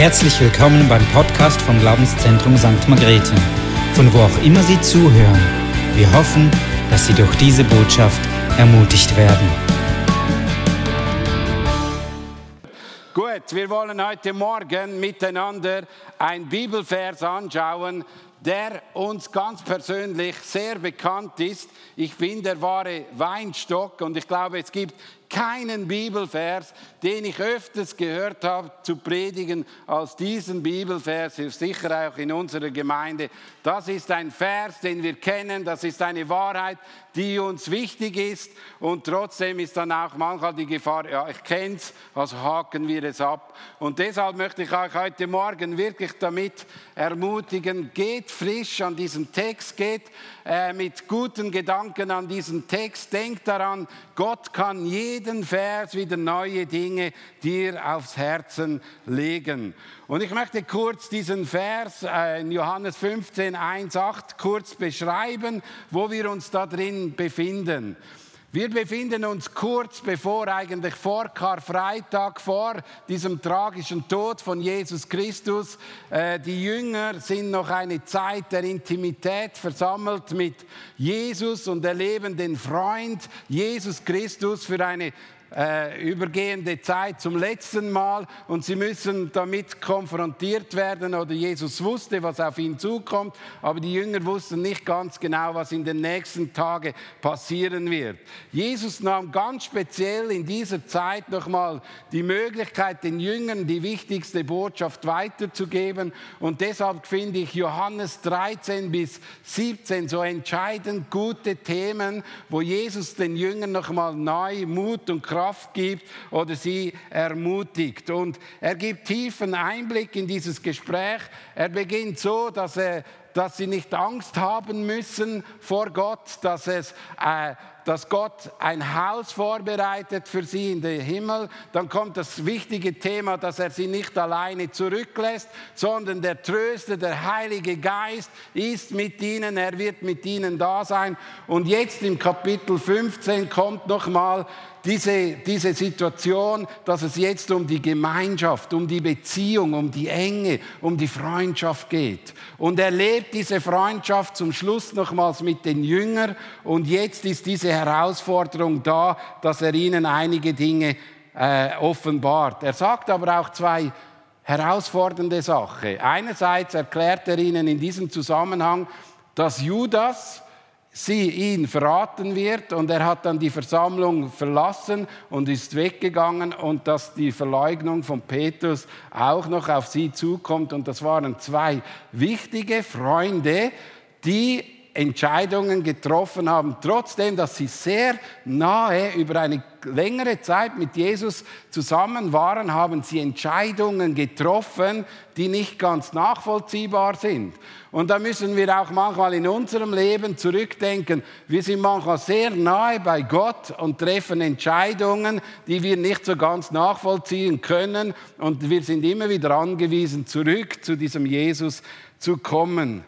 Herzlich willkommen beim Podcast vom Glaubenszentrum St. Margrethe, von wo auch immer Sie zuhören. Wir hoffen, dass Sie durch diese Botschaft ermutigt werden. Gut, wir wollen heute Morgen miteinander ein Bibelvers anschauen, der uns ganz persönlich sehr bekannt ist. Ich bin der wahre Weinstock und ich glaube, es gibt keinen Bibelvers, den ich öfters gehört habe zu predigen als diesen Bibelvers, sicher auch in unserer Gemeinde. Das ist ein Vers, den wir kennen, das ist eine Wahrheit, die uns wichtig ist und trotzdem ist dann auch manchmal die Gefahr, ja, ich kenne es, also haken wir es ab. Und deshalb möchte ich euch heute Morgen wirklich damit ermutigen, geht frisch an diesen Text, geht äh, mit guten Gedanken an diesen Text, denkt daran, Gott kann jeden Vers wieder neue Dinge dir aufs Herzen legen. Und ich möchte kurz diesen Vers äh, in Johannes 15, 1, 8 kurz beschreiben, wo wir uns da drin befinden. Wir befinden uns kurz bevor eigentlich vor Karfreitag, vor diesem tragischen Tod von Jesus Christus. Äh, die Jünger sind noch eine Zeit der Intimität versammelt mit Jesus und erleben den Freund Jesus Christus für eine äh, übergehende Zeit zum letzten Mal und sie müssen damit konfrontiert werden oder Jesus wusste, was auf ihn zukommt, aber die Jünger wussten nicht ganz genau, was in den nächsten Tagen passieren wird. Jesus nahm ganz speziell in dieser Zeit nochmal die Möglichkeit, den Jüngern die wichtigste Botschaft weiterzugeben und deshalb finde ich Johannes 13 bis 17 so entscheidend gute Themen, wo Jesus den Jüngern nochmal neu Mut und Kraft Kraft gibt oder sie ermutigt. Und er gibt tiefen Einblick in dieses Gespräch. Er beginnt so, dass er dass sie nicht Angst haben müssen vor Gott, dass es äh, dass Gott ein Haus vorbereitet für sie in den Himmel. Dann kommt das wichtige Thema, dass er sie nicht alleine zurücklässt, sondern der Tröster, der Heilige Geist ist mit ihnen, er wird mit ihnen da sein. Und jetzt im Kapitel 15 kommt nochmal diese, diese Situation, dass es jetzt um die Gemeinschaft, um die Beziehung, um die Enge, um die Freundschaft geht. Und er lebt diese Freundschaft zum Schluss nochmals mit den Jüngern und jetzt ist diese Herausforderung da, dass er ihnen einige Dinge äh, offenbart. Er sagt aber auch zwei herausfordernde Sachen. Einerseits erklärt er ihnen in diesem Zusammenhang, dass Judas, sie ihn verraten wird und er hat dann die Versammlung verlassen und ist weggegangen und dass die Verleugnung von Petrus auch noch auf sie zukommt. Und das waren zwei wichtige Freunde, die Entscheidungen getroffen haben, trotzdem, dass sie sehr nahe über eine längere Zeit mit Jesus zusammen waren, haben sie Entscheidungen getroffen, die nicht ganz nachvollziehbar sind. Und da müssen wir auch manchmal in unserem Leben zurückdenken. Wir sind manchmal sehr nahe bei Gott und treffen Entscheidungen, die wir nicht so ganz nachvollziehen können. Und wir sind immer wieder angewiesen, zurück zu diesem Jesus zu kommen.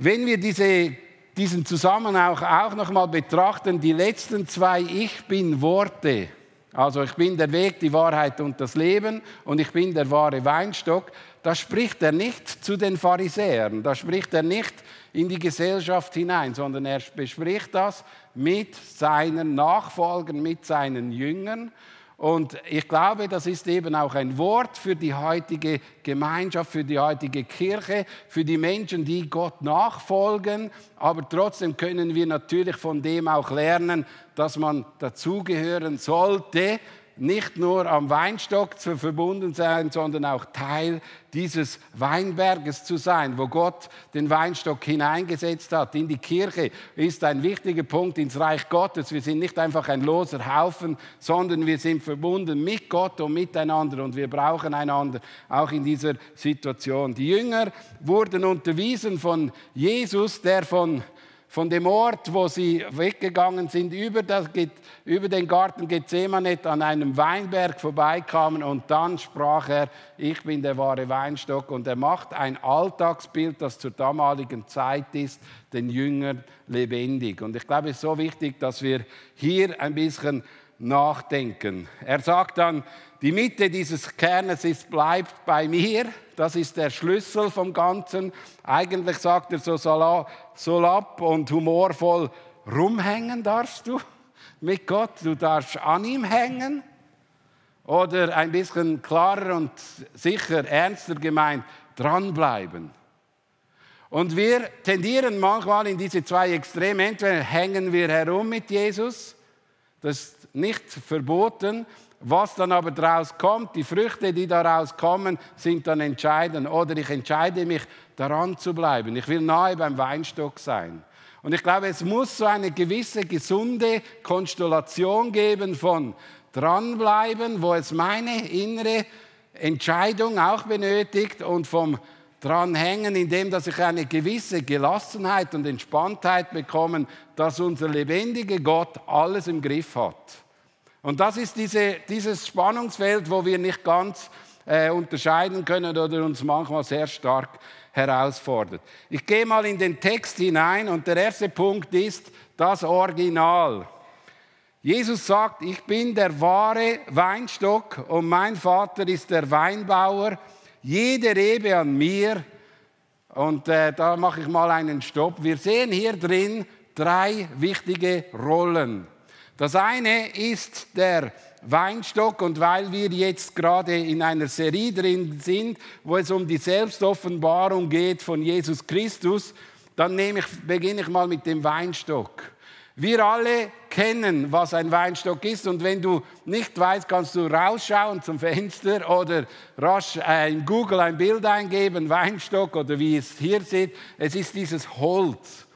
Wenn wir diese, diesen Zusammenhang auch, auch nochmal betrachten, die letzten zwei Ich bin Worte, also ich bin der Weg, die Wahrheit und das Leben und ich bin der wahre Weinstock, da spricht er nicht zu den Pharisäern, da spricht er nicht in die Gesellschaft hinein, sondern er bespricht das mit seinen Nachfolgern, mit seinen Jüngern und ich glaube, das ist eben auch ein Wort für die heutige Gemeinschaft, für die heutige Kirche, für die Menschen, die Gott nachfolgen. Aber trotzdem können wir natürlich von dem auch lernen, dass man dazugehören sollte, nicht nur am Weinstock zu verbunden sein, sondern auch Teil dieses Weinberges zu sein, wo Gott den Weinstock hineingesetzt hat. In die Kirche ist ein wichtiger Punkt ins Reich Gottes. Wir sind nicht einfach ein loser Haufen, sondern wir sind verbunden mit Gott und miteinander und wir brauchen einander auch in dieser Situation. Die Jünger wurden unterwiesen von Jesus, der von von dem Ort, wo sie weggegangen sind, über, das, über den Garten Gethsemane an einem Weinberg vorbeikamen und dann sprach er, ich bin der wahre Weinstock und er macht ein Alltagsbild, das zur damaligen Zeit ist, den Jüngern lebendig. Und ich glaube, es ist so wichtig, dass wir hier ein bisschen nachdenken. Er sagt dann, die Mitte dieses Kernes ist, bleibt bei mir. Das ist der Schlüssel vom Ganzen. Eigentlich sagt er so salopp und humorvoll, rumhängen darfst du mit Gott, du darfst an ihm hängen. Oder ein bisschen klarer und sicher, ernster gemeint, dranbleiben. Und wir tendieren manchmal in diese zwei Extreme. Entweder hängen wir herum mit Jesus, das ist nicht verboten, was dann aber daraus kommt, die Früchte, die daraus kommen, sind dann entscheidend. Oder ich entscheide mich, daran zu bleiben. Ich will nahe beim Weinstock sein. Und ich glaube, es muss so eine gewisse gesunde Konstellation geben von dranbleiben, wo es meine innere Entscheidung auch benötigt und vom dranhängen, indem dass ich eine gewisse Gelassenheit und Entspanntheit bekomme, dass unser lebendiger Gott alles im Griff hat. Und das ist diese, dieses Spannungsfeld, wo wir nicht ganz äh, unterscheiden können oder uns manchmal sehr stark herausfordert. Ich gehe mal in den Text hinein und der erste Punkt ist das Original. Jesus sagt, ich bin der wahre Weinstock und mein Vater ist der Weinbauer. Jede Rebe an mir, und äh, da mache ich mal einen Stopp. Wir sehen hier drin drei wichtige Rollen. Das eine ist der Weinstock und weil wir jetzt gerade in einer Serie drin sind, wo es um die Selbstoffenbarung geht von Jesus Christus, dann nehme ich, beginne ich mal mit dem Weinstock. Wir alle kennen, was ein Weinstock ist und wenn du nicht weißt, kannst du rausschauen zum Fenster oder rasch in Google ein Bild eingeben, Weinstock oder wie es hier sieht. Es ist dieses Holz.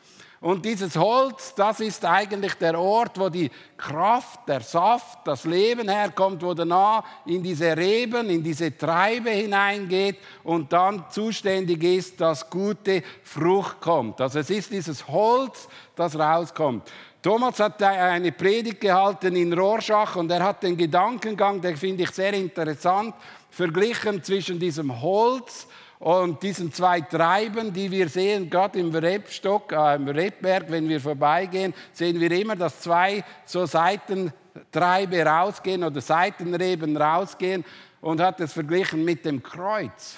Und dieses Holz, das ist eigentlich der Ort, wo die Kraft, der Saft, das Leben herkommt, wo danach in diese Reben, in diese Treibe hineingeht und dann zuständig ist, dass gute Frucht kommt. Also es ist dieses Holz, das rauskommt. Thomas hat eine Predigt gehalten in Rorschach und er hat den Gedankengang, den finde ich sehr interessant, verglichen zwischen diesem Holz und diesen zwei Treiben, die wir sehen, gerade im Rebstock, äh, im Rebberg, wenn wir vorbeigehen, sehen wir immer, dass zwei so Seitentreibe rausgehen oder Seitenreben rausgehen und hat es verglichen mit dem Kreuz.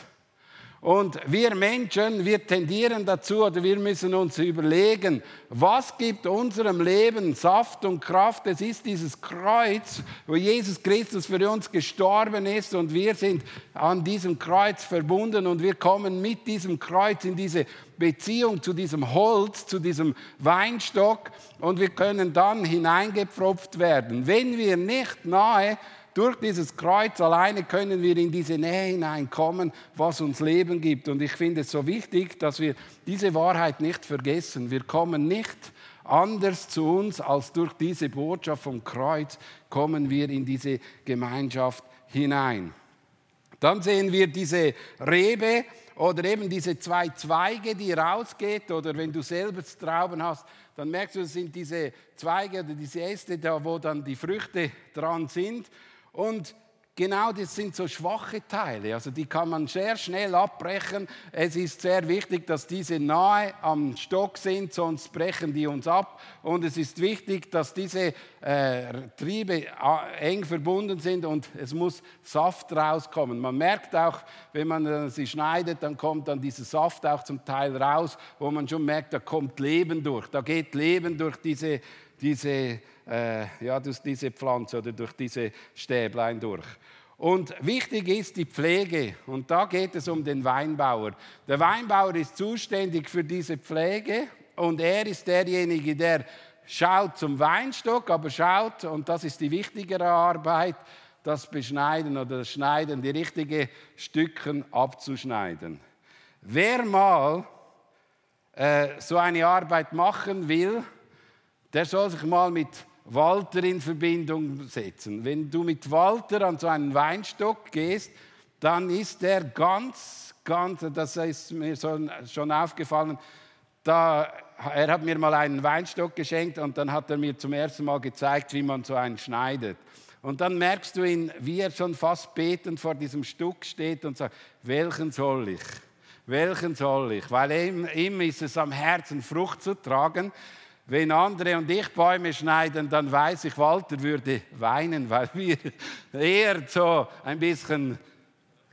Und wir Menschen, wir tendieren dazu oder wir müssen uns überlegen, was gibt unserem Leben Saft und Kraft? Es ist dieses Kreuz, wo Jesus Christus für uns gestorben ist und wir sind an diesem Kreuz verbunden und wir kommen mit diesem Kreuz in diese Beziehung zu diesem Holz, zu diesem Weinstock und wir können dann hineingepfropft werden. Wenn wir nicht nahe durch dieses Kreuz alleine können wir in diese Nähe hineinkommen, was uns Leben gibt. Und ich finde es so wichtig, dass wir diese Wahrheit nicht vergessen. Wir kommen nicht anders zu uns als durch diese Botschaft vom Kreuz kommen wir in diese Gemeinschaft hinein. Dann sehen wir diese Rebe oder eben diese zwei Zweige, die rausgeht oder wenn du selber Trauben hast, dann merkst du, es sind diese Zweige oder diese Äste da, wo dann die Früchte dran sind. Und genau das sind so schwache Teile. Also die kann man sehr schnell abbrechen. Es ist sehr wichtig, dass diese nahe am Stock sind, sonst brechen die uns ab. Und es ist wichtig, dass diese äh, Triebe äh, eng verbunden sind und es muss Saft rauskommen. Man merkt auch, wenn man äh, sie schneidet, dann kommt dann dieser Saft auch zum Teil raus, wo man schon merkt, da kommt Leben durch. Da geht Leben durch diese, diese äh, ja, durch diese Pflanze oder durch diese Stäblein durch. Und wichtig ist die Pflege. Und da geht es um den Weinbauer. Der Weinbauer ist zuständig für diese Pflege und er ist derjenige, der schaut zum Weinstock, aber schaut, und das ist die wichtigere Arbeit, das Beschneiden oder das Schneiden, die richtigen Stücken abzuschneiden. Wer mal äh, so eine Arbeit machen will, der soll sich mal mit Walter in Verbindung setzen. Wenn du mit Walter an so einen Weinstock gehst, dann ist er ganz, ganz, das ist mir schon aufgefallen, da, er hat mir mal einen Weinstock geschenkt und dann hat er mir zum ersten Mal gezeigt, wie man so einen schneidet. Und dann merkst du ihn, wie er schon fast betend vor diesem Stück steht und sagt, welchen soll ich? Welchen soll ich? Weil ihm, ihm ist es am Herzen, Frucht zu tragen. Wenn andere und ich Bäume schneiden, dann weiß ich, Walter würde weinen, weil wir eher so ein bisschen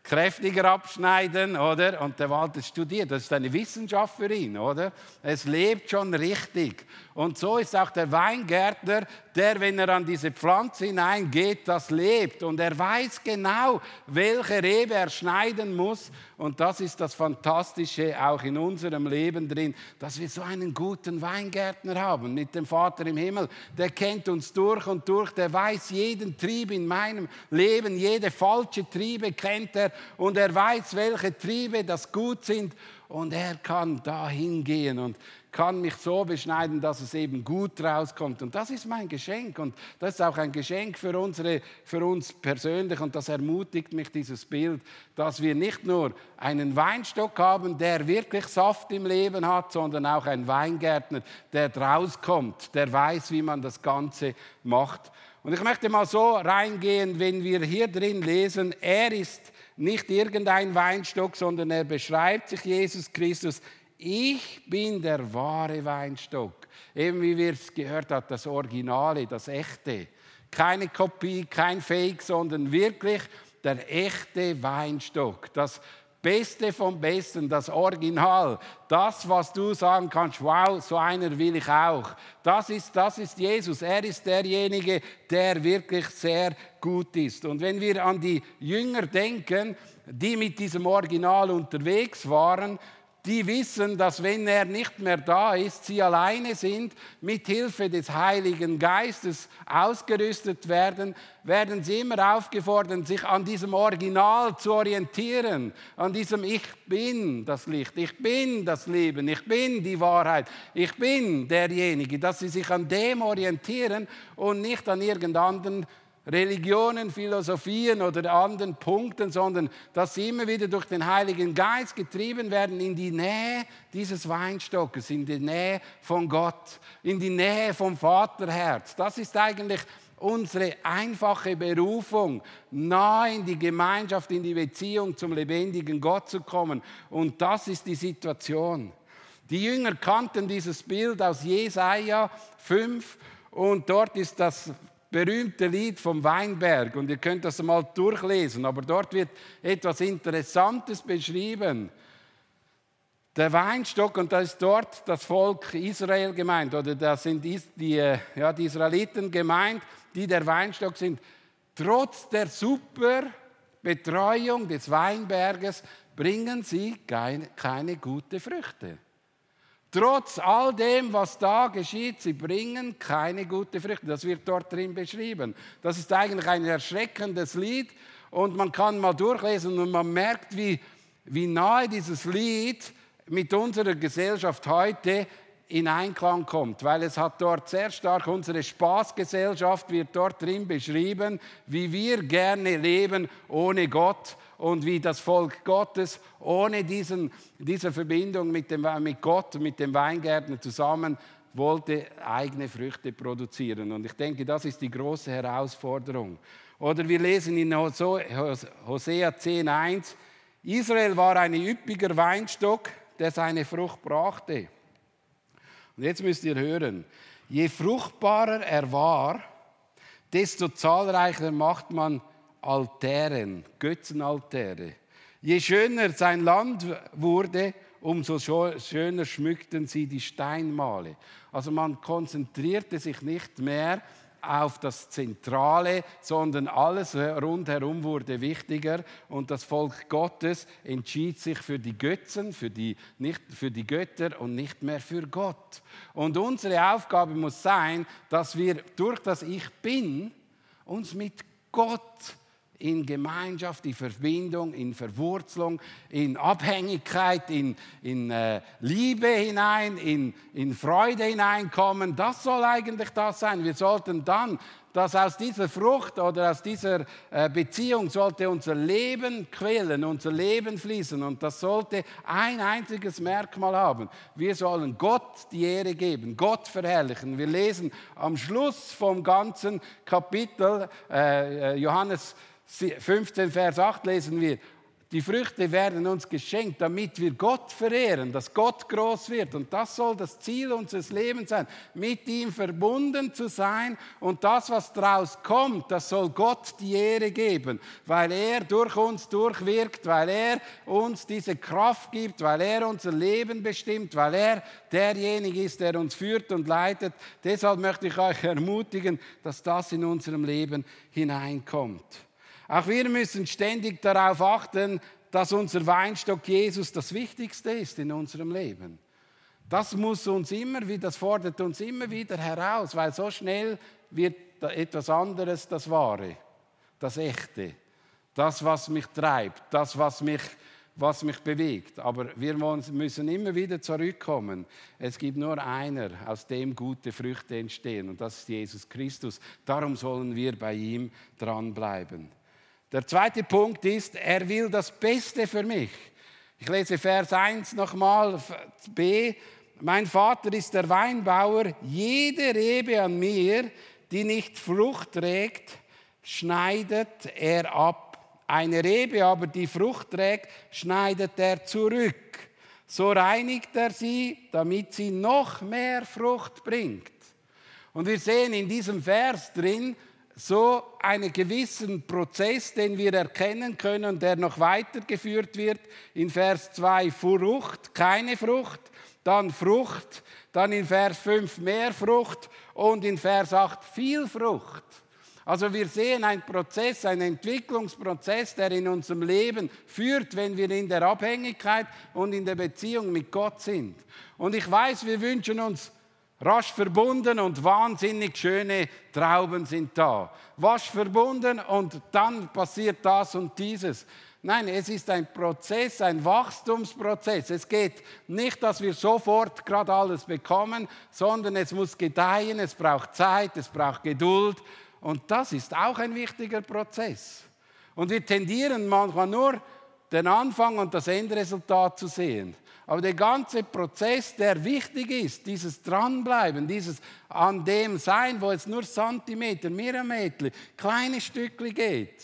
kräftiger abschneiden, oder? Und der Walter studiert, das ist eine Wissenschaft für ihn, oder? Es lebt schon richtig. Und so ist auch der Weingärtner, der, wenn er an diese Pflanze hineingeht, das lebt. Und er weiß genau, welche Rebe er schneiden muss. Und das ist das Fantastische auch in unserem Leben drin, dass wir so einen guten Weingärtner haben mit dem Vater im Himmel. Der kennt uns durch und durch, der weiß jeden Trieb in meinem Leben, jede falsche Triebe kennt er und er weiß, welche Triebe das gut sind und er kann da hingehen und kann mich so beschneiden, dass es eben gut rauskommt. Und das ist mein Geschenk. Und das ist auch ein Geschenk für, unsere, für uns persönlich. Und das ermutigt mich, dieses Bild, dass wir nicht nur einen Weinstock haben, der wirklich Saft im Leben hat, sondern auch einen Weingärtner, der draus kommt, der weiß, wie man das Ganze macht. Und ich möchte mal so reingehen, wenn wir hier drin lesen, er ist nicht irgendein Weinstock, sondern er beschreibt sich Jesus Christus ich bin der wahre Weinstock. Eben wie wir es gehört haben, das Originale, das Echte. Keine Kopie, kein Fake, sondern wirklich der echte Weinstock. Das Beste vom Besten, das Original, das, was du sagen kannst, wow, so einer will ich auch. Das ist, das ist Jesus. Er ist derjenige, der wirklich sehr gut ist. Und wenn wir an die Jünger denken, die mit diesem Original unterwegs waren, die wissen, dass wenn er nicht mehr da ist, sie alleine sind, mit Hilfe des Heiligen Geistes ausgerüstet werden, werden sie immer aufgefordert, sich an diesem Original zu orientieren, an diesem Ich bin das Licht, ich bin das Leben, ich bin die Wahrheit, ich bin derjenige, dass sie sich an dem orientieren und nicht an irgendeinem Religionen, Philosophien oder anderen Punkten, sondern dass sie immer wieder durch den Heiligen Geist getrieben werden in die Nähe dieses Weinstockes, in die Nähe von Gott, in die Nähe vom Vaterherz. Das ist eigentlich unsere einfache Berufung, nahe in die Gemeinschaft, in die Beziehung zum lebendigen Gott zu kommen. Und das ist die Situation. Die Jünger kannten dieses Bild aus Jesaja 5 und dort ist das berühmte Lied vom Weinberg und ihr könnt das mal durchlesen, aber dort wird etwas Interessantes beschrieben. Der Weinstock, und da ist dort das Volk Israel gemeint, oder da sind die, äh, ja, die Israeliten gemeint, die der Weinstock sind. Trotz der super Betreuung des Weinberges bringen sie keine, keine gute Früchte. Trotz all dem, was da geschieht, sie bringen keine gute Früchte. Das wird dort drin beschrieben. Das ist eigentlich ein erschreckendes Lied und man kann mal durchlesen und man merkt, wie, wie nahe dieses Lied mit unserer Gesellschaft heute in Einklang kommt, weil es hat dort sehr stark unsere Spaßgesellschaft wird dort drin beschrieben, wie wir gerne leben ohne Gott und wie das Volk Gottes ohne diesen, diese Verbindung mit, dem, mit Gott, mit dem Weingärtner zusammen wollte eigene Früchte produzieren. Und ich denke, das ist die große Herausforderung. Oder wir lesen in Hosea 10,1, Israel war ein üppiger Weinstock, der seine Frucht brachte. Und jetzt müsst ihr hören, je fruchtbarer er war, desto zahlreicher macht man Altären, Götzenaltäre. Je schöner sein Land wurde, umso schöner schmückten sie die Steinmale. Also man konzentrierte sich nicht mehr auf das Zentrale, sondern alles rundherum wurde wichtiger und das Volk Gottes entschied sich für die Götzen, für die, nicht für die Götter und nicht mehr für Gott. Und unsere Aufgabe muss sein, dass wir durch das Ich Bin uns mit Gott in Gemeinschaft, in Verbindung, in Verwurzelung, in Abhängigkeit, in, in äh, Liebe hinein, in, in Freude hineinkommen. Das soll eigentlich das sein. Wir sollten dann, dass aus dieser Frucht oder aus dieser äh, Beziehung sollte unser Leben quellen, unser Leben fließen. Und das sollte ein einziges Merkmal haben. Wir sollen Gott die Ehre geben, Gott verherrlichen. Wir lesen am Schluss vom ganzen Kapitel äh, äh Johannes 15, Vers 8 lesen wir, Die Früchte werden uns geschenkt, damit wir Gott verehren, dass Gott groß wird. Und das soll das Ziel unseres Lebens sein, mit ihm verbunden zu sein. Und das, was daraus kommt, das soll Gott die Ehre geben, weil er durch uns durchwirkt, weil er uns diese Kraft gibt, weil er unser Leben bestimmt, weil er derjenige ist, der uns führt und leitet. Deshalb möchte ich euch ermutigen, dass das in unserem Leben hineinkommt. Auch wir müssen ständig darauf achten, dass unser Weinstock Jesus das Wichtigste ist in unserem Leben. Das muss uns immer wieder, das fordert uns immer wieder heraus, weil so schnell wird etwas anderes das Wahre, das Echte, das, was mich treibt, das, was mich, was mich bewegt. Aber wir müssen immer wieder zurückkommen. Es gibt nur einer, aus dem gute Früchte entstehen, und das ist Jesus Christus. Darum sollen wir bei ihm dranbleiben. Der zweite Punkt ist, er will das Beste für mich. Ich lese Vers 1 nochmal, B. Mein Vater ist der Weinbauer. Jede Rebe an mir, die nicht Frucht trägt, schneidet er ab. Eine Rebe aber, die Frucht trägt, schneidet er zurück. So reinigt er sie, damit sie noch mehr Frucht bringt. Und wir sehen in diesem Vers drin, so einen gewissen Prozess, den wir erkennen können, der noch weitergeführt wird. In Vers 2 Frucht, keine Frucht, dann Frucht, dann in Vers 5 mehr Frucht und in Vers 8 viel Frucht. Also wir sehen einen Prozess, einen Entwicklungsprozess, der in unserem Leben führt, wenn wir in der Abhängigkeit und in der Beziehung mit Gott sind. Und ich weiß, wir wünschen uns Rasch verbunden und wahnsinnig schöne Trauben sind da. Wasch verbunden und dann passiert das und dieses. Nein, es ist ein Prozess, ein Wachstumsprozess. Es geht nicht, dass wir sofort gerade alles bekommen, sondern es muss gedeihen, es braucht Zeit, es braucht Geduld. Und das ist auch ein wichtiger Prozess. Und wir tendieren manchmal nur, den Anfang und das Endresultat zu sehen. Aber der ganze Prozess, der wichtig ist, dieses Dranbleiben, dieses an dem Sein, wo es nur Zentimeter, Millimeter, kleine Stückchen geht,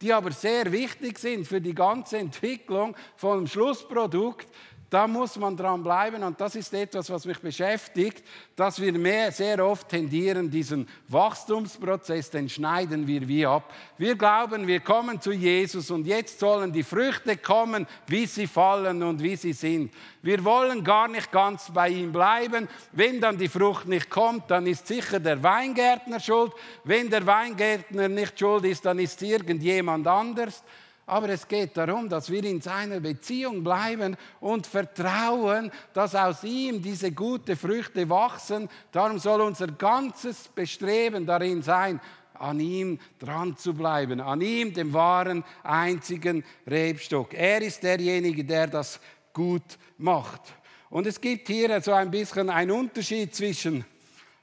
die aber sehr wichtig sind für die ganze Entwicklung vom Schlussprodukt, da muss man dran bleiben und das ist etwas, was mich beschäftigt, dass wir mehr, sehr oft tendieren, diesen Wachstumsprozess, den schneiden wir wie ab. Wir glauben, wir kommen zu Jesus und jetzt sollen die Früchte kommen, wie sie fallen und wie sie sind. Wir wollen gar nicht ganz bei ihm bleiben. Wenn dann die Frucht nicht kommt, dann ist sicher der Weingärtner schuld. Wenn der Weingärtner nicht schuld ist, dann ist irgendjemand anders. Aber es geht darum, dass wir in seiner Beziehung bleiben und vertrauen, dass aus ihm diese guten Früchte wachsen. Darum soll unser ganzes Bestreben darin sein, an ihm dran zu bleiben, an ihm, dem wahren, einzigen Rebstock. Er ist derjenige, der das gut macht. Und es gibt hier so ein bisschen einen Unterschied zwischen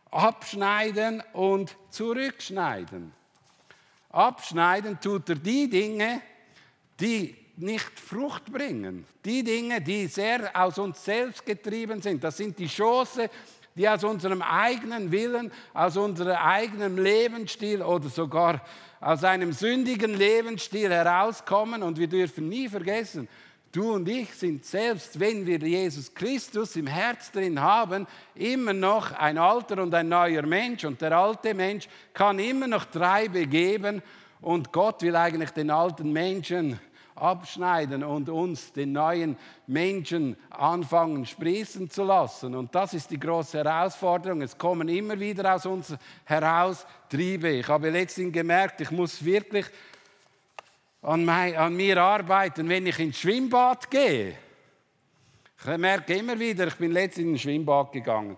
abschneiden und zurückschneiden. Abschneiden tut er die Dinge, die nicht Frucht bringen. Die Dinge, die sehr aus uns selbst getrieben sind, das sind die Chance, die aus unserem eigenen Willen, aus unserem eigenen Lebensstil oder sogar aus einem sündigen Lebensstil herauskommen. Und wir dürfen nie vergessen, du und ich sind selbst, wenn wir Jesus Christus im Herz drin haben, immer noch ein alter und ein neuer Mensch. Und der alte Mensch kann immer noch drei begeben und Gott will eigentlich den alten Menschen abschneiden und uns den neuen Menschen anfangen sprießen zu lassen. Und das ist die große Herausforderung. Es kommen immer wieder aus uns heraus Triebe. Ich habe letztens gemerkt, ich muss wirklich an, mein, an mir arbeiten, wenn ich ins Schwimmbad gehe. Ich merke immer wieder, ich bin letztens ins Schwimmbad gegangen.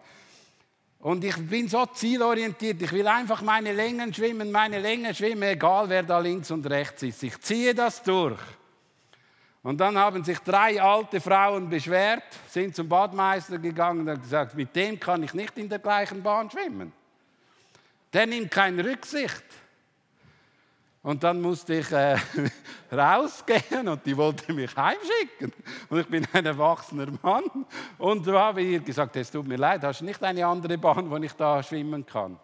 Und ich bin so zielorientiert, ich will einfach meine Längen schwimmen, meine Längen schwimmen, egal wer da links und rechts ist. Ich ziehe das durch. Und dann haben sich drei alte Frauen beschwert, sind zum Badmeister gegangen und haben gesagt, mit dem kann ich nicht in der gleichen Bahn schwimmen. Der nimmt keine Rücksicht. Und dann musste ich äh, rausgehen und die wollte mich heimschicken. Und ich bin ein erwachsener Mann. Und da habe ich ihr gesagt, es tut mir leid, hast du nicht eine andere Bahn, wo ich da schwimmen kann?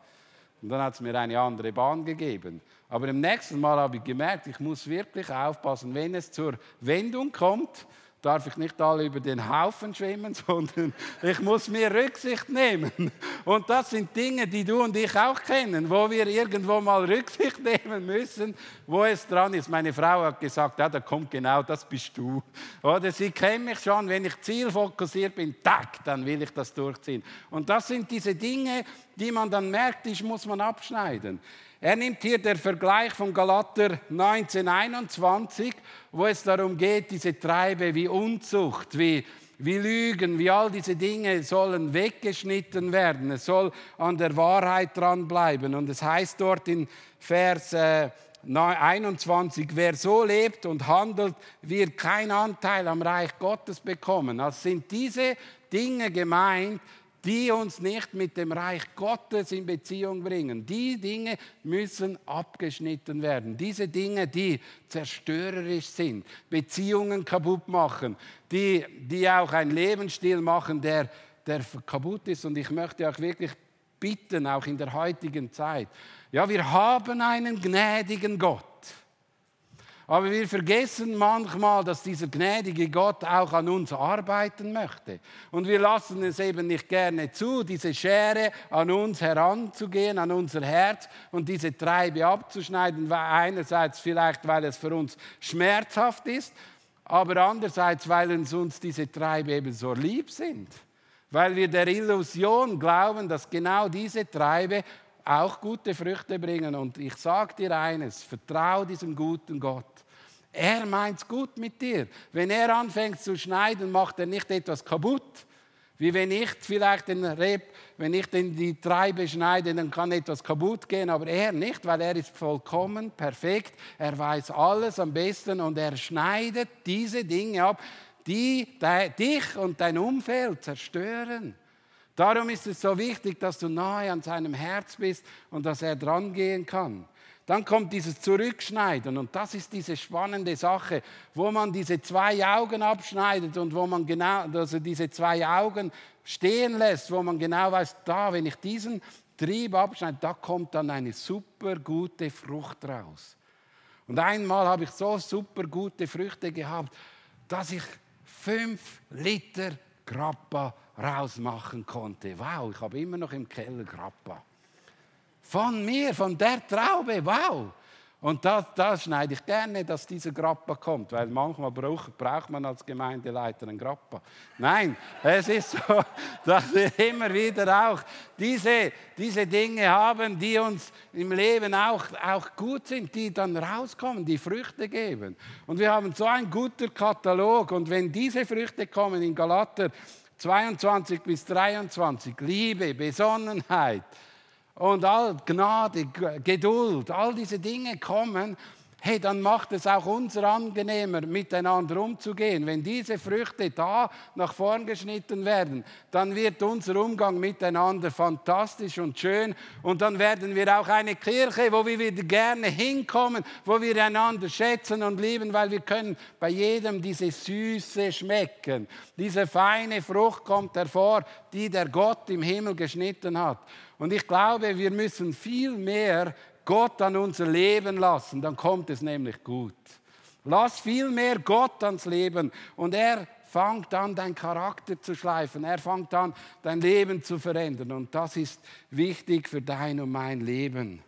Und dann hat es mir eine andere Bahn gegeben. Aber im nächsten Mal habe ich gemerkt, ich muss wirklich aufpassen, wenn es zur Wendung kommt, darf ich nicht alle über den Haufen schwimmen, sondern ich muss mir Rücksicht nehmen. Und das sind Dinge, die du und ich auch kennen, wo wir irgendwo mal Rücksicht nehmen müssen, wo es dran ist. Meine Frau hat gesagt, ja, da kommt genau, das bist du. Oder sie kennt mich schon, wenn ich zielfokussiert bin, tack, dann will ich das durchziehen. Und das sind diese Dinge, die man dann merkt, die muss man abschneiden. Er nimmt hier den Vergleich von Galater 1921, wo es darum geht, diese Treibe wie Unzucht, wie, wie Lügen, wie all diese Dinge sollen weggeschnitten werden. Es soll an der Wahrheit dranbleiben. Und es heißt dort in Vers 21, äh, wer so lebt und handelt, wird keinen Anteil am Reich Gottes bekommen. Also sind diese Dinge gemeint, die uns nicht mit dem Reich Gottes in Beziehung bringen. Die Dinge müssen abgeschnitten werden. Diese Dinge, die zerstörerisch sind, Beziehungen kaputt machen, die, die auch einen Lebensstil machen, der, der kaputt ist. Und ich möchte auch wirklich bitten, auch in der heutigen Zeit, ja, wir haben einen gnädigen Gott. Aber wir vergessen manchmal, dass dieser gnädige Gott auch an uns arbeiten möchte. Und wir lassen es eben nicht gerne zu, diese Schere an uns heranzugehen, an unser Herz und diese Treibe abzuschneiden. Einerseits vielleicht, weil es für uns schmerzhaft ist, aber andererseits, weil uns diese Treibe eben so lieb sind. Weil wir der Illusion glauben, dass genau diese Treibe auch gute Früchte bringen. Und ich sage dir eines, vertraue diesem guten Gott. Er meint es gut mit dir. Wenn er anfängt zu schneiden, macht er nicht etwas kaputt. Wie wenn ich vielleicht den Reb, wenn ich den, die Treibe schneide, dann kann etwas kaputt gehen, aber er nicht, weil er ist vollkommen perfekt. Er weiß alles am besten und er schneidet diese Dinge ab, die dich und dein Umfeld zerstören. Darum ist es so wichtig, dass du nahe an seinem Herz bist und dass er dran gehen kann. Dann kommt dieses Zurückschneiden und das ist diese spannende Sache, wo man diese zwei Augen abschneidet und wo man genau, also diese zwei Augen stehen lässt, wo man genau weiß, da, wenn ich diesen Trieb abschneide, da kommt dann eine super gute Frucht raus. Und einmal habe ich so super gute Früchte gehabt, dass ich fünf Liter Grappa rausmachen konnte. Wow, ich habe immer noch im Keller Grappa. Von mir, von der Traube, wow. Und da, da schneide ich gerne, dass dieser Grappa kommt, weil manchmal braucht, braucht man als Gemeindeleiter einen Grappa. Nein, es ist so, dass wir immer wieder auch diese, diese Dinge haben, die uns im Leben auch, auch gut sind, die dann rauskommen, die Früchte geben. Und wir haben so einen guten Katalog. Und wenn diese Früchte kommen in Galater 22 bis 23, Liebe, Besonnenheit, und all Gnade, Geduld, all diese Dinge kommen, hey, dann macht es auch uns angenehmer, miteinander umzugehen. Wenn diese Früchte da nach vorn geschnitten werden, dann wird unser Umgang miteinander fantastisch und schön. Und dann werden wir auch eine Kirche, wo wir wieder gerne hinkommen, wo wir einander schätzen und lieben, weil wir können bei jedem diese Süße schmecken. Diese feine Frucht kommt hervor, die der Gott im Himmel geschnitten hat. Und ich glaube, wir müssen viel mehr Gott an unser Leben lassen, dann kommt es nämlich gut. Lass viel mehr Gott ans Leben und er fängt an, dein Charakter zu schleifen. Er fängt an, dein Leben zu verändern. Und das ist wichtig für dein und mein Leben.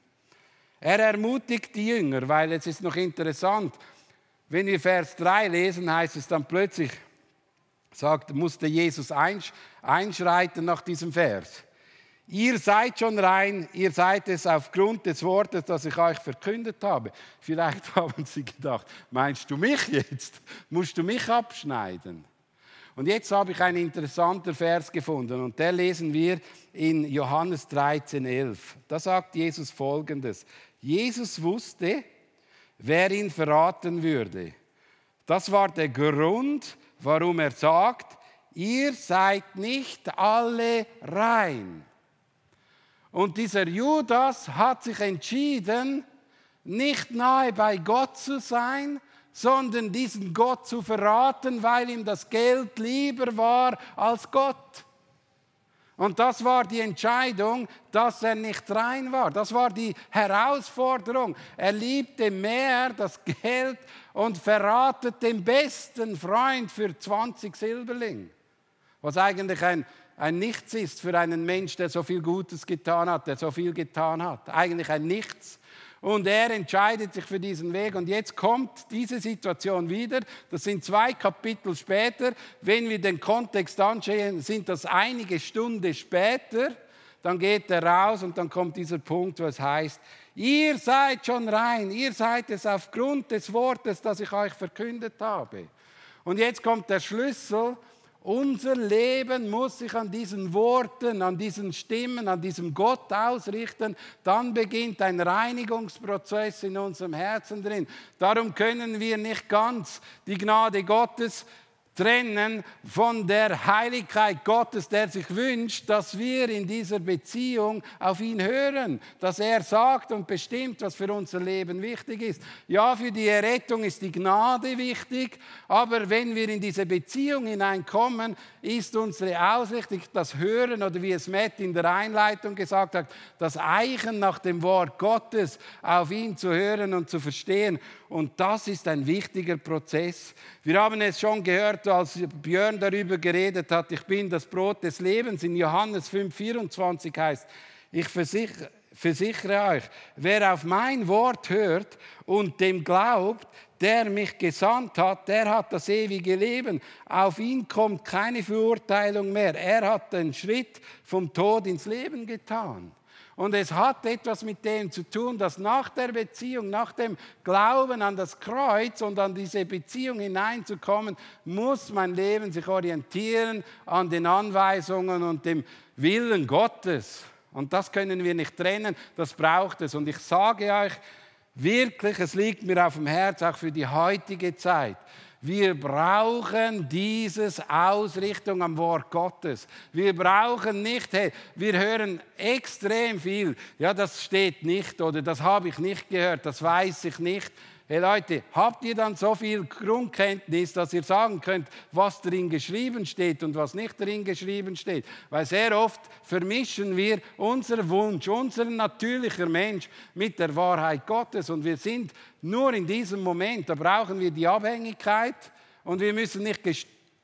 Er ermutigt die Jünger, weil es ist noch interessant, wenn wir Vers 3 lesen, heißt es dann plötzlich, sagt, musste Jesus einschreiten nach diesem Vers. Ihr seid schon rein, ihr seid es aufgrund des Wortes, das ich euch verkündet habe. Vielleicht haben sie gedacht, meinst du mich jetzt? Musst du mich abschneiden? Und jetzt habe ich einen interessanten Vers gefunden und der lesen wir in Johannes 13, 11. Da sagt Jesus folgendes. Jesus wusste, wer ihn verraten würde. Das war der Grund, warum er sagt, ihr seid nicht alle rein. Und dieser Judas hat sich entschieden, nicht nahe bei Gott zu sein, sondern diesen Gott zu verraten, weil ihm das Geld lieber war als Gott. Und das war die Entscheidung, dass er nicht rein war. Das war die Herausforderung. Er liebte mehr das Geld und verratet den besten Freund für 20 Silberling. Was eigentlich ein, ein Nichts ist für einen Mensch, der so viel Gutes getan hat, der so viel getan hat. Eigentlich ein Nichts. Und er entscheidet sich für diesen Weg. Und jetzt kommt diese Situation wieder. Das sind zwei Kapitel später. Wenn wir den Kontext anschauen, sind das einige Stunden später. Dann geht er raus und dann kommt dieser Punkt, wo es heißt, ihr seid schon rein, ihr seid es aufgrund des Wortes, das ich euch verkündet habe. Und jetzt kommt der Schlüssel, unser Leben muss sich an diesen Worten, an diesen Stimmen, an diesem Gott ausrichten. Dann beginnt ein Reinigungsprozess in unserem Herzen drin. Darum können wir nicht ganz die Gnade Gottes trennen von der Heiligkeit Gottes, der sich wünscht, dass wir in dieser Beziehung auf ihn hören, dass er sagt und bestimmt, was für unser Leben wichtig ist. Ja, für die Errettung ist die Gnade wichtig, aber wenn wir in diese Beziehung hineinkommen, ist unsere Ausrichtung das Hören oder wie es Matt in der Einleitung gesagt hat, das Eichen nach dem Wort Gottes, auf ihn zu hören und zu verstehen. Und das ist ein wichtiger Prozess. Wir haben es schon gehört, als Björn darüber geredet hat, ich bin das Brot des Lebens. In Johannes 5,24 heißt, ich versichere, versichere euch, wer auf mein Wort hört und dem glaubt, der mich gesandt hat, der hat das ewige Leben. Auf ihn kommt keine Verurteilung mehr. Er hat den Schritt vom Tod ins Leben getan. Und es hat etwas mit dem zu tun, dass nach der Beziehung, nach dem Glauben an das Kreuz und an diese Beziehung hineinzukommen, muss mein Leben sich orientieren an den Anweisungen und dem Willen Gottes. Und das können wir nicht trennen, das braucht es. Und ich sage euch wirklich, es liegt mir auf dem Herz, auch für die heutige Zeit. Wir brauchen dieses Ausrichtung am Wort Gottes. Wir brauchen nicht, hey, wir hören extrem viel. Ja, das steht nicht oder das habe ich nicht gehört, das weiß ich nicht. Hey Leute, habt ihr dann so viel Grundkenntnis, dass ihr sagen könnt, was darin geschrieben steht und was nicht darin geschrieben steht? Weil sehr oft vermischen wir unseren Wunsch, unseren natürlichen Mensch mit der Wahrheit Gottes und wir sind nur in diesem Moment, da brauchen wir die Abhängigkeit und wir müssen nicht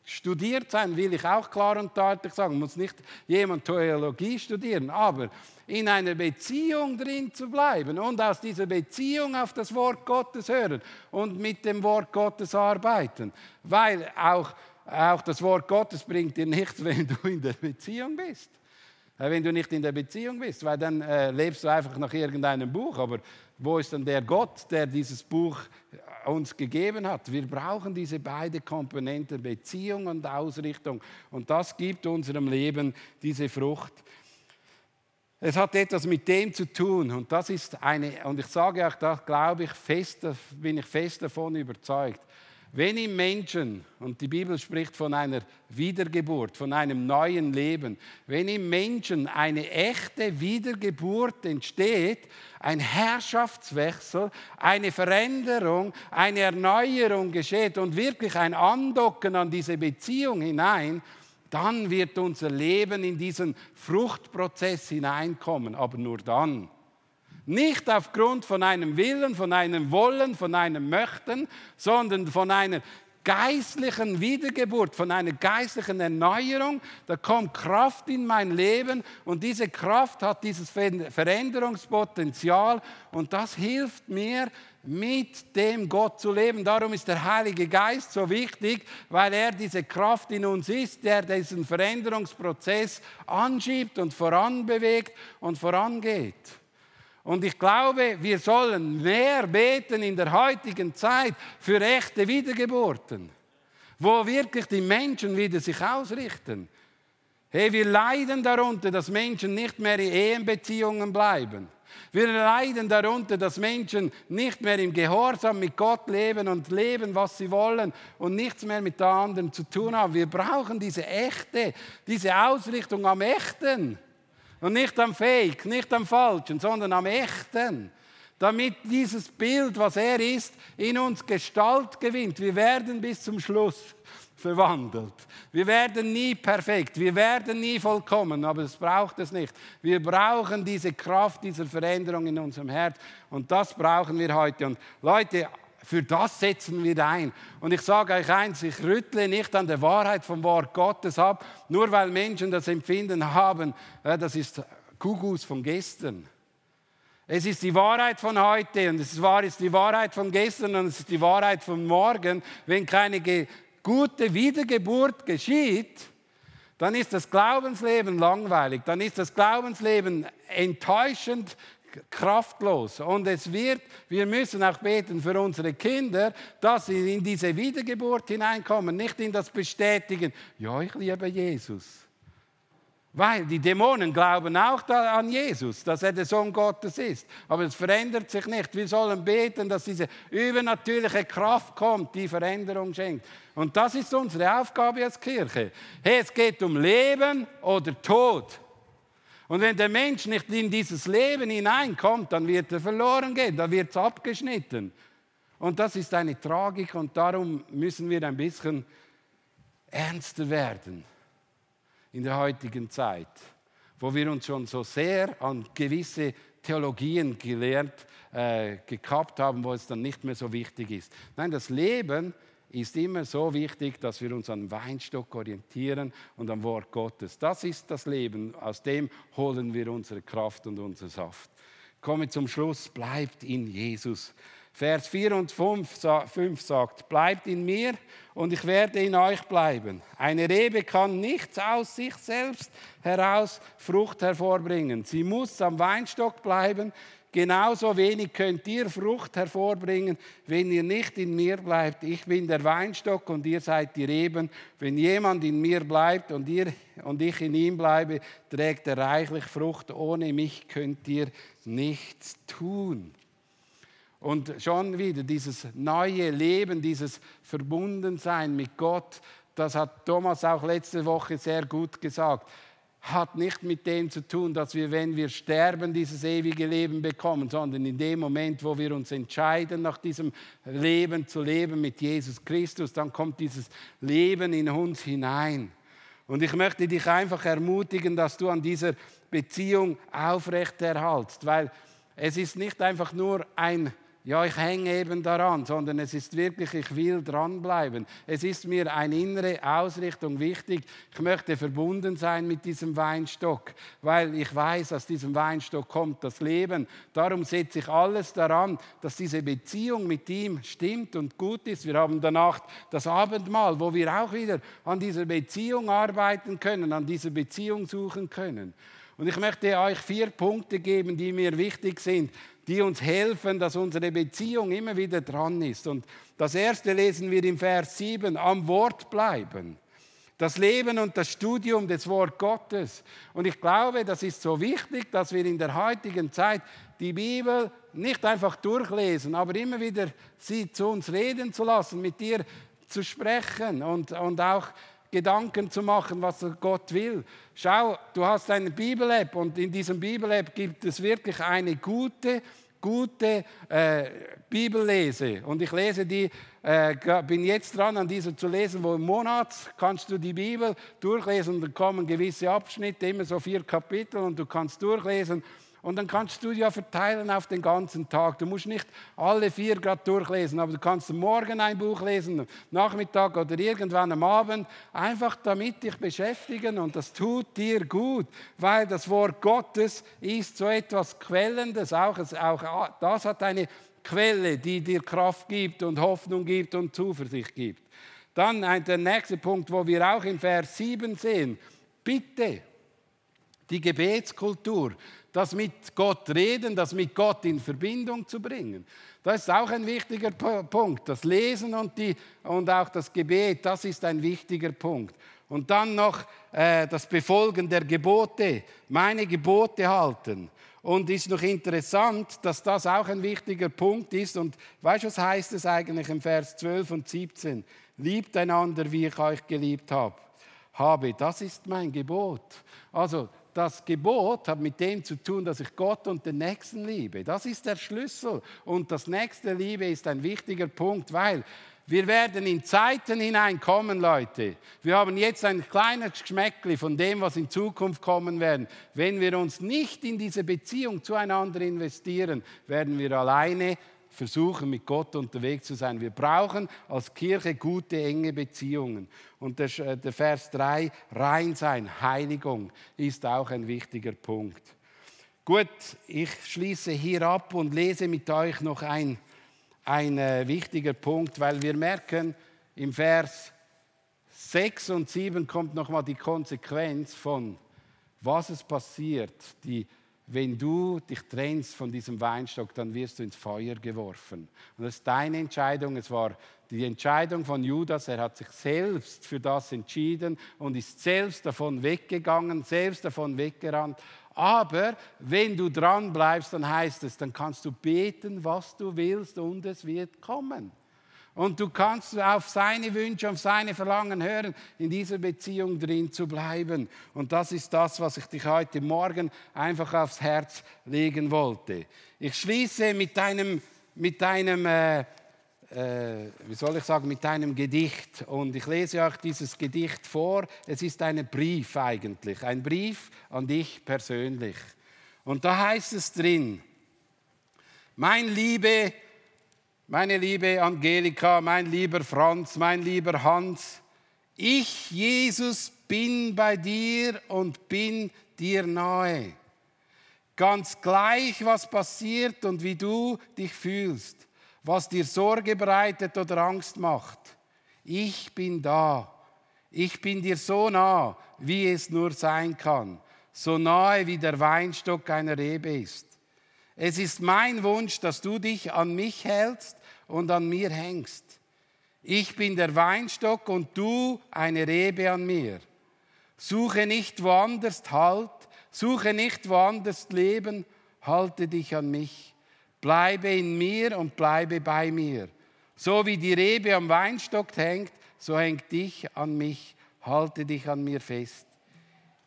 studiert sein, will ich auch klar und deutlich sagen, muss nicht jemand Theologie studieren, aber in einer Beziehung drin zu bleiben und aus dieser Beziehung auf das Wort Gottes hören und mit dem Wort Gottes arbeiten. Weil auch, auch das Wort Gottes bringt dir nichts, wenn du in der Beziehung bist. Äh, wenn du nicht in der Beziehung bist, weil dann äh, lebst du einfach nach irgendeinem Buch. Aber wo ist dann der Gott, der dieses Buch uns gegeben hat? Wir brauchen diese beiden Komponenten, Beziehung und Ausrichtung. Und das gibt unserem Leben diese Frucht. Es hat etwas mit dem zu tun und das ist eine, und ich sage auch, da glaube ich fest, bin ich fest davon überzeugt. Wenn im Menschen, und die Bibel spricht von einer Wiedergeburt, von einem neuen Leben, wenn im Menschen eine echte Wiedergeburt entsteht, ein Herrschaftswechsel, eine Veränderung, eine Erneuerung geschieht und wirklich ein Andocken an diese Beziehung hinein, dann wird unser Leben in diesen Fruchtprozess hineinkommen, aber nur dann. Nicht aufgrund von einem Willen, von einem Wollen, von einem Möchten, sondern von einer geistlichen Wiedergeburt, von einer geistlichen Erneuerung. Da kommt Kraft in mein Leben und diese Kraft hat dieses Veränderungspotenzial und das hilft mir, mit dem Gott zu leben. Darum ist der Heilige Geist so wichtig, weil er diese Kraft in uns ist, der diesen Veränderungsprozess anschiebt und voranbewegt und vorangeht. Und ich glaube, wir sollen mehr beten in der heutigen Zeit für echte Wiedergeburten, wo wirklich die Menschen wieder sich ausrichten. Hey, wir leiden darunter, dass Menschen nicht mehr in Ehenbeziehungen bleiben. Wir leiden darunter, dass Menschen nicht mehr im Gehorsam mit Gott leben und leben, was sie wollen und nichts mehr mit der anderen zu tun haben. Wir brauchen diese echte, diese Ausrichtung am Echten. Und nicht am Fake, nicht am Falschen, sondern am Echten. Damit dieses Bild, was er ist, in uns Gestalt gewinnt. Wir werden bis zum Schluss verwandelt. Wir werden nie perfekt, wir werden nie vollkommen, aber es braucht es nicht. Wir brauchen diese Kraft dieser Veränderung in unserem Herz und das brauchen wir heute. Und Leute, für das setzen wir ein. Und ich sage euch eins, ich rüttle nicht an der Wahrheit vom Wort Gottes ab, nur weil Menschen das Empfinden haben, das ist Kugus von gestern. Es ist die Wahrheit von heute und es ist die Wahrheit von gestern und es ist die Wahrheit von morgen. Wenn keine gute Wiedergeburt geschieht, dann ist das Glaubensleben langweilig, dann ist das Glaubensleben enttäuschend, kraftlos. Und es wird, wir müssen auch beten für unsere Kinder, dass sie in diese Wiedergeburt hineinkommen, nicht in das Bestätigen, ja, ich liebe Jesus. Weil die Dämonen glauben auch an Jesus, dass er der Sohn Gottes ist. Aber es verändert sich nicht. Wir sollen beten, dass diese übernatürliche Kraft kommt, die Veränderung schenkt. Und das ist unsere Aufgabe als Kirche. Hey, es geht um Leben oder Tod. Und wenn der Mensch nicht in dieses Leben hineinkommt, dann wird er verloren gehen, dann wird es abgeschnitten. Und das ist eine Tragik und darum müssen wir ein bisschen ernster werden in der heutigen Zeit, wo wir uns schon so sehr an gewisse Theologien gelernt, äh, gekappt haben, wo es dann nicht mehr so wichtig ist. Nein, das Leben ist immer so wichtig, dass wir uns an Weinstock orientieren und am Wort Gottes. Das ist das Leben, aus dem holen wir unsere Kraft und unser Saft. Komme zum Schluss, bleibt in Jesus. Vers 4 und 5, sagt, bleibt in mir und ich werde in euch bleiben. Eine Rebe kann nichts aus sich selbst heraus Frucht hervorbringen. Sie muss am Weinstock bleiben. Genauso wenig könnt ihr Frucht hervorbringen, wenn ihr nicht in mir bleibt. Ich bin der Weinstock und ihr seid die Reben. Wenn jemand in mir bleibt und, ihr, und ich in ihm bleibe, trägt er reichlich Frucht. Ohne mich könnt ihr nichts tun. Und schon wieder dieses neue Leben, dieses Verbundensein mit Gott, das hat Thomas auch letzte Woche sehr gut gesagt, hat nicht mit dem zu tun, dass wir, wenn wir sterben, dieses ewige Leben bekommen, sondern in dem Moment, wo wir uns entscheiden, nach diesem Leben zu leben mit Jesus Christus, dann kommt dieses Leben in uns hinein. Und ich möchte dich einfach ermutigen, dass du an dieser Beziehung aufrechterhaltst, weil es ist nicht einfach nur ein ja, ich hänge eben daran, sondern es ist wirklich, ich will dranbleiben. Es ist mir eine innere Ausrichtung wichtig. Ich möchte verbunden sein mit diesem Weinstock, weil ich weiß, aus diesem Weinstock kommt das Leben. Darum setze ich alles daran, dass diese Beziehung mit ihm stimmt und gut ist. Wir haben danach das Abendmahl, wo wir auch wieder an dieser Beziehung arbeiten können, an dieser Beziehung suchen können. Und ich möchte euch vier Punkte geben, die mir wichtig sind, die uns helfen, dass unsere Beziehung immer wieder dran ist. Und das erste lesen wir im Vers 7, am Wort bleiben. Das Leben und das Studium des Wort Gottes. Und ich glaube, das ist so wichtig, dass wir in der heutigen Zeit die Bibel nicht einfach durchlesen, aber immer wieder sie zu uns reden zu lassen, mit ihr zu sprechen und, und auch Gedanken zu machen, was Gott will. Schau, du hast eine Bibel-App und in diesem Bibel-App gibt es wirklich eine gute, gute äh, Bibellese. Und ich lese die, äh, bin jetzt dran, an dieser zu lesen, wo im Monat kannst du die Bibel durchlesen und dann kommen gewisse Abschnitte, immer so vier Kapitel und du kannst durchlesen und dann kannst du ja verteilen auf den ganzen Tag. Du musst nicht alle vier gerade durchlesen, aber du kannst morgen ein Buch lesen, Nachmittag oder irgendwann am Abend, einfach damit dich beschäftigen und das tut dir gut, weil das Wort Gottes ist so etwas Quellendes, auch, auch das hat eine Quelle, die dir Kraft gibt und Hoffnung gibt und Zuversicht gibt. Dann der nächste Punkt, wo wir auch in Vers 7 sehen, bitte, die Gebetskultur das mit Gott reden, das mit Gott in Verbindung zu bringen. Das ist auch ein wichtiger Punkt. Das Lesen und, die, und auch das Gebet, das ist ein wichtiger Punkt. Und dann noch äh, das Befolgen der Gebote, meine Gebote halten. Und ist noch interessant, dass das auch ein wichtiger Punkt ist. Und weißt du, was heißt es eigentlich im Vers 12 und 17? Liebt einander, wie ich euch geliebt habe. Habe, das ist mein Gebot. Also das Gebot hat mit dem zu tun, dass ich Gott und den Nächsten liebe. Das ist der Schlüssel. Und das nächste Liebe ist ein wichtiger Punkt, weil Wir werden in Zeiten hineinkommen, Leute. Wir haben jetzt ein kleines Geschmäckli von dem, was in Zukunft kommen werden. Wenn wir uns nicht in diese Beziehung zueinander investieren, werden wir alleine versuchen, mit Gott unterwegs zu sein. Wir brauchen als Kirche gute, enge Beziehungen. Und der, äh, Vers 3, rein sein, Heiligung, ist auch ein wichtiger Punkt. Gut, ich schließe hier ab und lese mit euch noch ein ein äh, wichtiger Punkt, weil wir merken, im Vers 6 und 7 kommt nochmal die Konsequenz von, was es passiert. Die, wenn du dich trennst von diesem Weinstock, dann wirst du ins Feuer geworfen. Und das ist deine Entscheidung. Es war die Entscheidung von Judas. Er hat sich selbst für das entschieden und ist selbst davon weggegangen, selbst davon weggerannt. Aber wenn du dran bleibst, dann heißt es, dann kannst du beten, was du willst und es wird kommen. Und du kannst auf seine Wünsche, auf seine Verlangen hören, in dieser Beziehung drin zu bleiben. Und das ist das, was ich dich heute Morgen einfach aufs Herz legen wollte. Ich schließe mit einem, mit einem äh, äh, wie soll ich sagen, mit einem Gedicht. Und ich lese euch dieses Gedicht vor. Es ist ein Brief eigentlich, ein Brief an dich persönlich. Und da heißt es drin, mein Liebe, meine liebe Angelika, mein lieber Franz, mein lieber Hans, ich, Jesus, bin bei dir und bin dir nahe. Ganz gleich, was passiert und wie du dich fühlst was dir Sorge bereitet oder Angst macht. Ich bin da. Ich bin dir so nah, wie es nur sein kann. So nahe, wie der Weinstock einer Rebe ist. Es ist mein Wunsch, dass du dich an mich hältst und an mir hängst. Ich bin der Weinstock und du eine Rebe an mir. Suche nicht woanders Halt, suche nicht woanders Leben, halte dich an mich. Bleibe in mir und bleibe bei mir. So wie die Rebe am Weinstock hängt, so hängt dich an mich, halte dich an mir fest.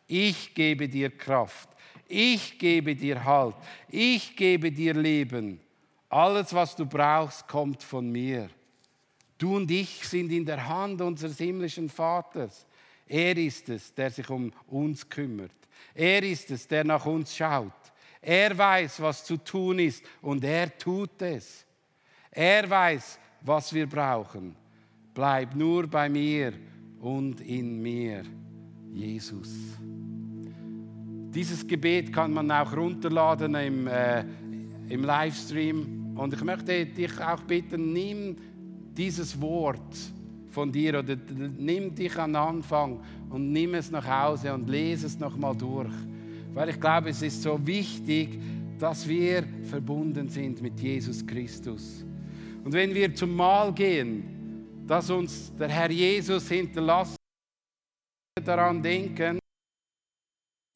Ich gebe dir Kraft, ich gebe dir Halt, ich gebe dir Leben. Alles, was du brauchst, kommt von mir. Du und ich sind in der Hand unseres himmlischen Vaters. Er ist es, der sich um uns kümmert. Er ist es, der nach uns schaut. Er weiß, was zu tun ist und er tut es. Er weiß, was wir brauchen. Bleib nur bei mir und in mir, Jesus. Dieses Gebet kann man auch runterladen im, äh, im Livestream. Und ich möchte dich auch bitten, nimm dieses Wort von dir oder nimm dich an Anfang und nimm es nach Hause und lese es nochmal durch. Weil ich glaube, es ist so wichtig, dass wir verbunden sind mit Jesus Christus. Und wenn wir zum Mahl gehen, dass uns der Herr Jesus hinterlassen, daran denken,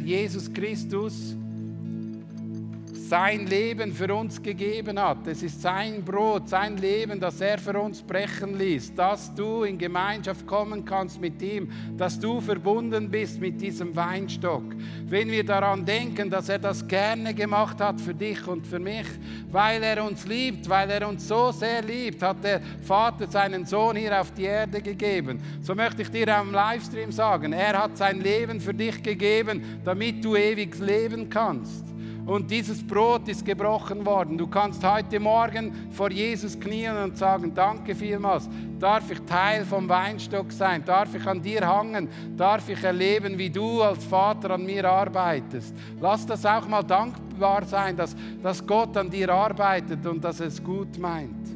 Jesus Christus sein Leben für uns gegeben hat. Es ist sein Brot, sein Leben, das er für uns brechen ließ, dass du in Gemeinschaft kommen kannst mit ihm, dass du verbunden bist mit diesem Weinstock. Wenn wir daran denken, dass er das gerne gemacht hat für dich und für mich, weil er uns liebt, weil er uns so sehr liebt, hat der Vater seinen Sohn hier auf die Erde gegeben. So möchte ich dir am Livestream sagen, er hat sein Leben für dich gegeben, damit du ewig leben kannst. Und dieses Brot ist gebrochen worden. Du kannst heute Morgen vor Jesus knien und sagen, danke vielmals. Darf ich Teil vom Weinstock sein? Darf ich an dir hangen? Darf ich erleben, wie du als Vater an mir arbeitest? Lass das auch mal dankbar sein, dass, dass Gott an dir arbeitet und dass es gut meint.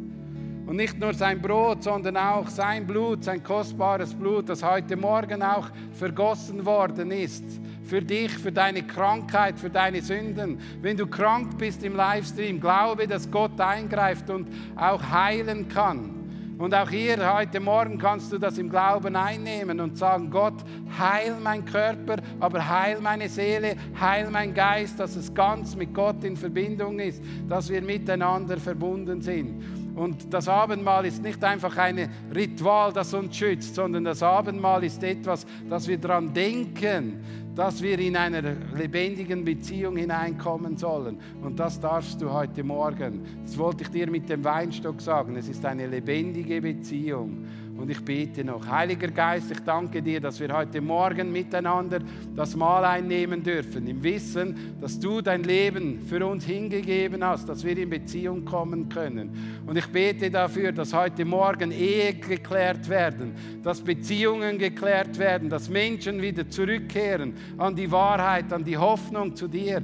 Und nicht nur sein Brot, sondern auch sein Blut, sein kostbares Blut, das heute Morgen auch vergossen worden ist für dich, für deine Krankheit, für deine Sünden. Wenn du krank bist im Livestream, glaube, dass Gott eingreift und auch heilen kann. Und auch hier heute Morgen kannst du das im Glauben einnehmen und sagen, Gott, heil mein Körper, aber heil meine Seele, heil mein Geist, dass es ganz mit Gott in Verbindung ist, dass wir miteinander verbunden sind. Und das Abendmahl ist nicht einfach ein Ritual, das uns schützt, sondern das Abendmahl ist etwas, das wir daran denken, dass wir in einer lebendigen Beziehung hineinkommen sollen. Und das darfst du heute Morgen. Das wollte ich dir mit dem Weinstock sagen. Es ist eine lebendige Beziehung. Und ich bete noch, Heiliger Geist, ich danke dir, dass wir heute Morgen miteinander das Mahl einnehmen dürfen, im Wissen, dass du dein Leben für uns hingegeben hast, dass wir in Beziehung kommen können. Und ich bete dafür, dass heute Morgen Ehe geklärt werden, dass Beziehungen geklärt werden, dass Menschen wieder zurückkehren an die Wahrheit, an die Hoffnung zu dir.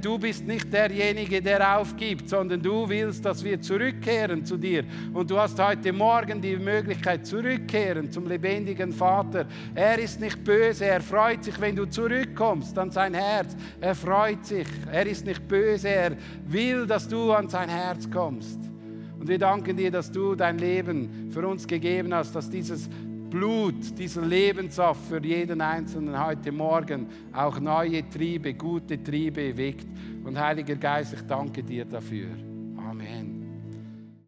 Du bist nicht derjenige, der aufgibt, sondern du willst, dass wir zurückkehren zu dir. Und du hast heute Morgen die Möglichkeit, zurückkehren zum lebendigen Vater. Er ist nicht böse, er freut sich, wenn du zurückkommst an sein Herz. Er freut sich, er ist nicht böse, er will, dass du an sein Herz kommst. Und wir danken dir, dass du dein Leben für uns gegeben hast, dass dieses Blut, dieser Lebenssaft für jeden Einzelnen heute Morgen auch neue Triebe, gute Triebe weckt. Und Heiliger Geist, ich danke dir dafür. Amen.